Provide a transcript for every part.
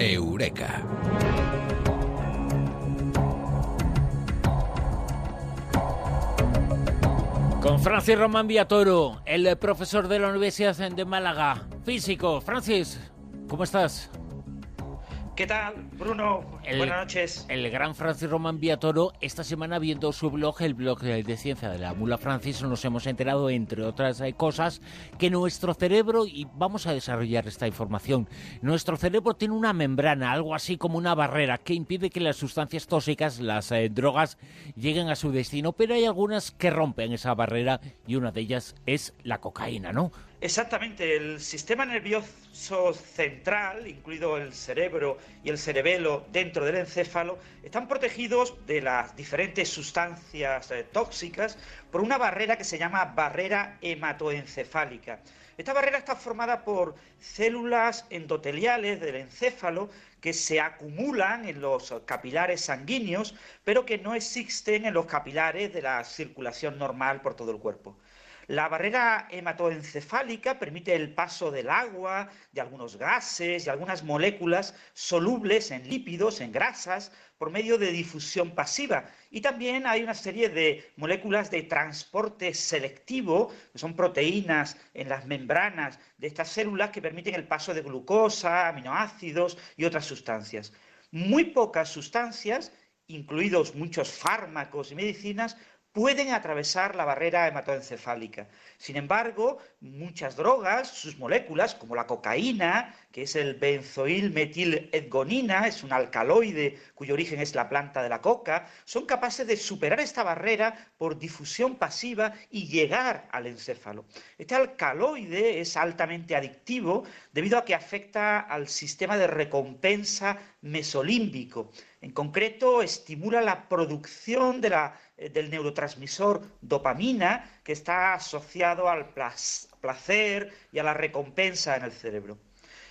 Eureka. Con Francis Román Villatoro, el profesor de la Universidad de Málaga, físico. Francis, ¿cómo estás? ¿Qué tal, Bruno? Buenas noches. El gran Francis Román Villatoro, esta semana viendo su blog, el blog de ciencia de la Mula Francis, nos hemos enterado, entre otras eh, cosas, que nuestro cerebro, y vamos a desarrollar esta información, nuestro cerebro tiene una membrana, algo así como una barrera, que impide que las sustancias tóxicas, las eh, drogas, lleguen a su destino, pero hay algunas que rompen esa barrera y una de ellas es la cocaína, ¿no? Exactamente, el sistema nervioso central, incluido el cerebro y el cerebelo dentro del encéfalo, están protegidos de las diferentes sustancias eh, tóxicas por una barrera que se llama barrera hematoencefálica. Esta barrera está formada por células endoteliales del encéfalo que se acumulan en los capilares sanguíneos, pero que no existen en los capilares de la circulación normal por todo el cuerpo. La barrera hematoencefálica permite el paso del agua, de algunos gases y algunas moléculas solubles en lípidos, en grasas, por medio de difusión pasiva. Y también hay una serie de moléculas de transporte selectivo, que son proteínas en las membranas de estas células que permiten el paso de glucosa, aminoácidos y otras sustancias. Muy pocas sustancias incluidos muchos fármacos y medicinas, pueden atravesar la barrera hematoencefálica. Sin embargo, muchas drogas, sus moléculas, como la cocaína, que es el benzoil metil-edgonina, es un alcaloide cuyo origen es la planta de la coca, son capaces de superar esta barrera por difusión pasiva y llegar al encéfalo. Este alcaloide es altamente adictivo debido a que afecta al sistema de recompensa mesolímbico. En concreto, estimula la producción eh, del neurotransmisor dopamina que está asociado al placer y a la recompensa en el cerebro.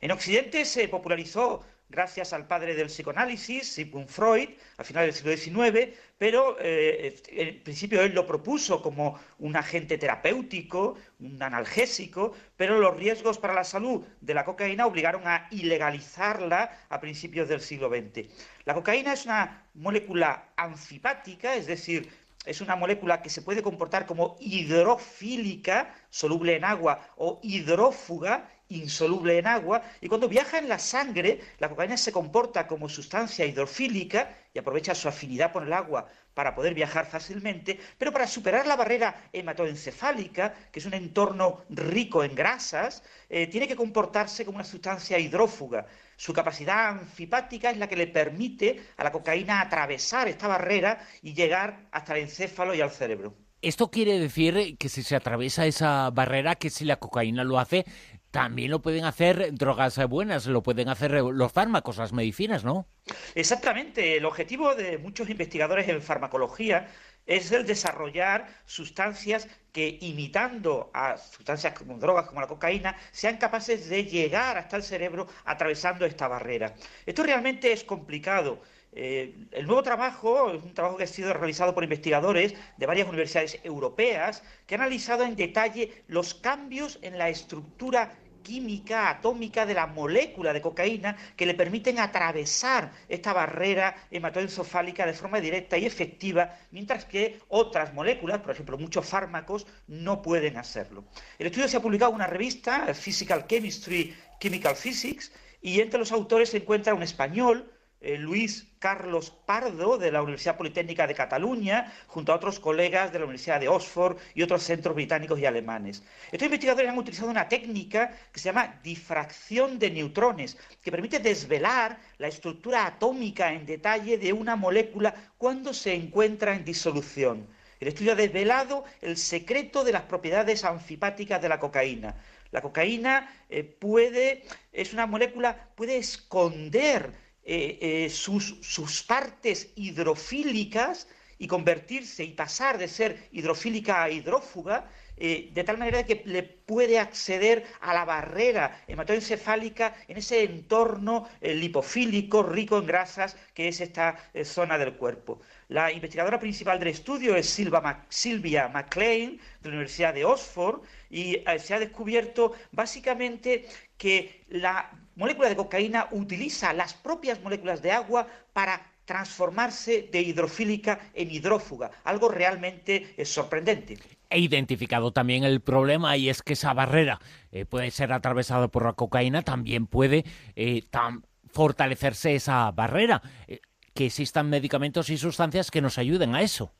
En Occidente se popularizó gracias al padre del psicoanálisis, Sigmund Freud, a finales del siglo XIX, pero eh, en principio él lo propuso como un agente terapéutico, un analgésico, pero los riesgos para la salud de la cocaína obligaron a ilegalizarla a principios del siglo XX. La cocaína es una molécula anfipática, es decir, es una molécula que se puede comportar como hidrofílica, soluble en agua, o hidrófuga, insoluble en agua, y cuando viaja en la sangre, la cocaína se comporta como sustancia hidrofílica y aprovecha su afinidad por el agua para poder viajar fácilmente, pero para superar la barrera hematoencefálica, que es un entorno rico en grasas, eh, tiene que comportarse como una sustancia hidrófuga. Su capacidad anfipática es la que le permite a la cocaína atravesar esta barrera y llegar hasta el encéfalo y al cerebro. Esto quiere decir que si se atraviesa esa barrera, que si la cocaína lo hace, también lo pueden hacer drogas buenas, lo pueden hacer los fármacos, las medicinas, ¿no? Exactamente. El objetivo de muchos investigadores en farmacología es el desarrollar sustancias que, imitando a sustancias como drogas como la cocaína, sean capaces de llegar hasta el cerebro atravesando esta barrera. Esto realmente es complicado. Eh, el nuevo trabajo es un trabajo que ha sido realizado por investigadores de varias universidades europeas que han analizado en detalle los cambios en la estructura química atómica de la molécula de cocaína que le permiten atravesar esta barrera hematoencefálica de forma directa y efectiva, mientras que otras moléculas, por ejemplo muchos fármacos, no pueden hacerlo. El estudio se ha publicado en una revista, Physical Chemistry Chemical Physics, y entre los autores se encuentra un español, eh, Luis Carlos Pardo de la Universidad Politécnica de Cataluña, junto a otros colegas de la Universidad de Oxford y otros centros británicos y alemanes. Estos investigadores han utilizado una técnica que se llama difracción de neutrones, que permite desvelar la estructura atómica en detalle de una molécula cuando se encuentra en disolución. El estudio ha desvelado el secreto de las propiedades anfipáticas de la cocaína. La cocaína eh, es una molécula, puede esconder eh, eh, sus, sus partes hidrofílicas y convertirse y pasar de ser hidrofílica a hidrófuga, eh, de tal manera que le puede acceder a la barrera hematoencefálica en ese entorno lipofílico rico en grasas que es esta zona del cuerpo. La investigadora principal del estudio es Silvia McLean, de la Universidad de Oxford, y se ha descubierto básicamente que la molécula de cocaína utiliza las propias moléculas de agua para transformarse de hidrofílica en hidrófuga, algo realmente eh, sorprendente. He identificado también el problema y es que esa barrera eh, puede ser atravesada por la cocaína, también puede eh, fortalecerse esa barrera, que existan medicamentos y sustancias que nos ayuden a eso.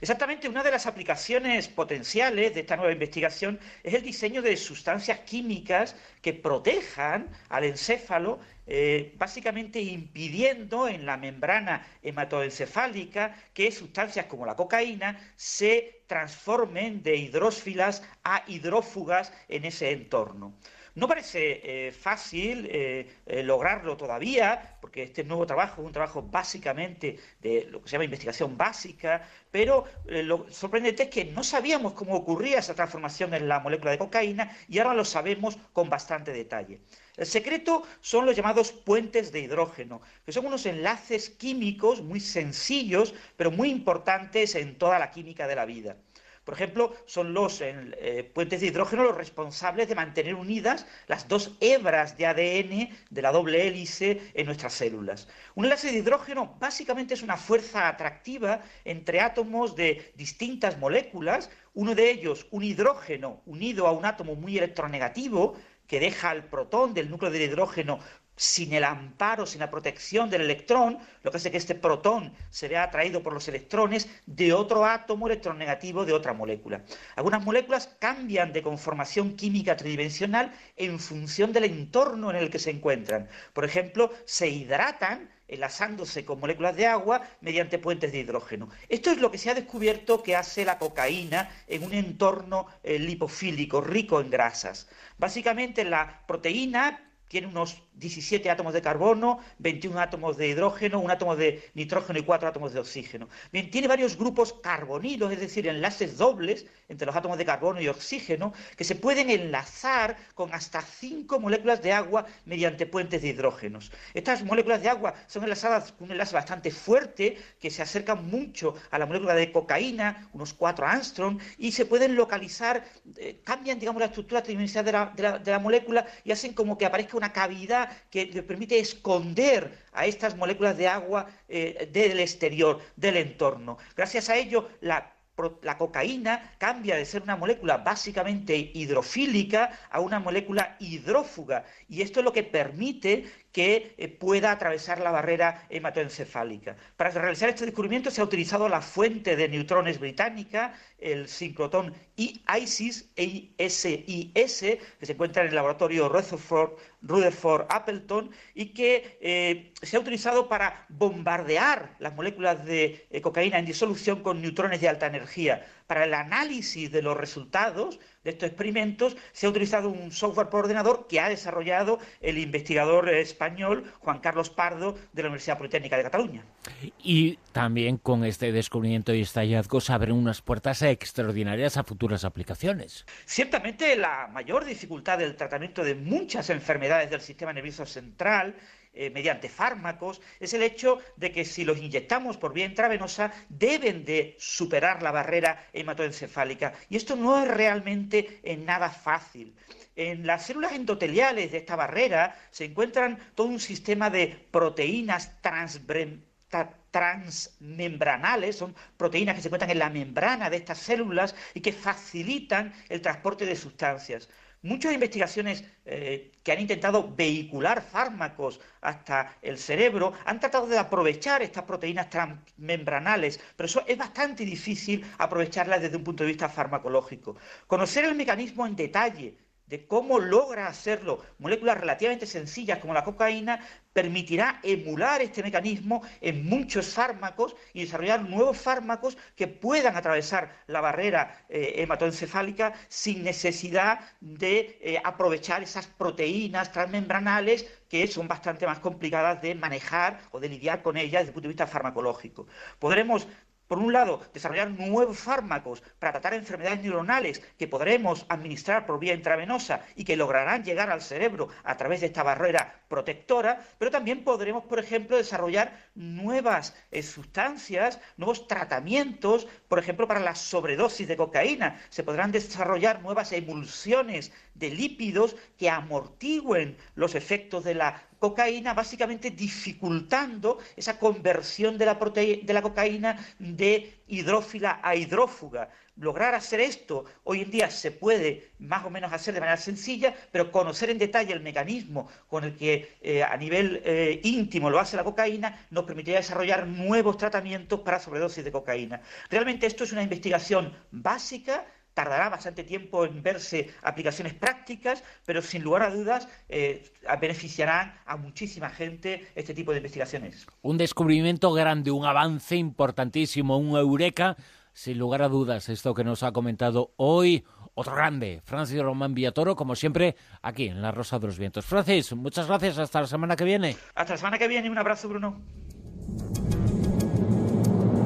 Exactamente, una de las aplicaciones potenciales de esta nueva investigación es el diseño de sustancias químicas que protejan al encéfalo, eh, básicamente impidiendo en la membrana hematoencefálica que sustancias como la cocaína se transformen de hidrófilas a hidrófugas en ese entorno. No parece eh, fácil eh, lograrlo todavía, este nuevo trabajo es un trabajo básicamente de lo que se llama investigación básica, pero lo sorprendente es que no sabíamos cómo ocurría esa transformación en la molécula de cocaína y ahora lo sabemos con bastante detalle. El secreto son los llamados puentes de hidrógeno, que son unos enlaces químicos muy sencillos, pero muy importantes en toda la química de la vida. Por ejemplo, son los eh, puentes de hidrógeno los responsables de mantener unidas las dos hebras de ADN de la doble hélice en nuestras células. Un enlace de hidrógeno básicamente es una fuerza atractiva entre átomos de distintas moléculas, uno de ellos un hidrógeno unido a un átomo muy electronegativo, que deja al protón del núcleo del hidrógeno sin el amparo, sin la protección del electrón, lo que hace que este protón se vea atraído por los electrones de otro átomo electronegativo de otra molécula. Algunas moléculas cambian de conformación química tridimensional en función del entorno en el que se encuentran. Por ejemplo, se hidratan enlazándose con moléculas de agua mediante puentes de hidrógeno. Esto es lo que se ha descubierto que hace la cocaína en un entorno eh, lipofílico rico en grasas. Básicamente la proteína tiene unos 17 átomos de carbono, 21 átomos de hidrógeno, un átomo de nitrógeno y cuatro átomos de oxígeno. Bien, tiene varios grupos carbonilos, es decir, enlaces dobles entre los átomos de carbono y oxígeno, que se pueden enlazar con hasta cinco moléculas de agua mediante puentes de hidrógenos. Estas moléculas de agua son enlazadas con un enlace bastante fuerte, que se acercan mucho a la molécula de cocaína, unos 4 angstrom, y se pueden localizar, eh, cambian, digamos, la estructura tridimensional de la, de la molécula y hacen como que aparezca una cavidad que le permite esconder a estas moléculas de agua eh, del exterior, del entorno. Gracias a ello, la la cocaína cambia de ser una molécula básicamente hidrofílica a una molécula hidrófuga y esto es lo que permite que eh, pueda atravesar la barrera hematoencefálica. Para realizar este descubrimiento se ha utilizado la fuente de neutrones británica, el sincrotón ISIS, ISIS, que se encuentra en el laboratorio Rutherford, Rutherford Appleton, y que eh, se ha utilizado para bombardear las moléculas de eh, cocaína en disolución con neutrones de alta energía. Para el análisis de los resultados de estos experimentos se ha utilizado un software por ordenador que ha desarrollado el investigador español Juan Carlos Pardo de la Universidad Politécnica de Cataluña. Y también con este descubrimiento y este hallazgo se abren unas puertas extraordinarias a futuras aplicaciones. Ciertamente la mayor dificultad del tratamiento de muchas enfermedades del sistema nervioso central eh, mediante fármacos es el hecho de que si los inyectamos por vía intravenosa deben de superar la barrera hematoencefálica. Y esto no es realmente en nada fácil. En las células endoteliales de esta barrera se encuentran todo un sistema de proteínas transmembranales, son proteínas que se encuentran en la membrana de estas células y que facilitan el transporte de sustancias. Muchas investigaciones eh, que han intentado vehicular fármacos hasta el cerebro han tratado de aprovechar estas proteínas transmembranales, pero eso es bastante difícil aprovecharlas desde un punto de vista farmacológico. Conocer el mecanismo en detalle de cómo logra hacerlo moléculas relativamente sencillas como la cocaína, permitirá emular este mecanismo en muchos fármacos y desarrollar nuevos fármacos que puedan atravesar la barrera eh, hematoencefálica sin necesidad de eh, aprovechar esas proteínas transmembranales que son bastante más complicadas de manejar o de lidiar con ellas desde el punto de vista farmacológico. Podremos por un lado, desarrollar nuevos fármacos para tratar enfermedades neuronales que podremos administrar por vía intravenosa y que lograrán llegar al cerebro a través de esta barrera protectora, pero también podremos, por ejemplo, desarrollar nuevas eh, sustancias, nuevos tratamientos, por ejemplo, para la sobredosis de cocaína. Se podrán desarrollar nuevas emulsiones de lípidos que amortigüen los efectos de la cocaína, básicamente dificultando esa conversión de la, de la cocaína de hidrófila a hidrófuga. Lograr hacer esto hoy en día se puede más o menos hacer de manera sencilla, pero conocer en detalle el mecanismo con el que eh, a nivel eh, íntimo lo hace la cocaína nos permitiría desarrollar nuevos tratamientos para sobredosis de cocaína. Realmente esto es una investigación básica tardará bastante tiempo en verse aplicaciones prácticas, pero sin lugar a dudas eh, beneficiarán a muchísima gente este tipo de investigaciones. Un descubrimiento grande, un avance importantísimo, un eureka, sin lugar a dudas, esto que nos ha comentado hoy. Otro grande, Francis Román Villatoro, como siempre, aquí en La Rosa de los Vientos. Francis, muchas gracias. Hasta la semana que viene. Hasta la semana que viene. Un abrazo, Bruno.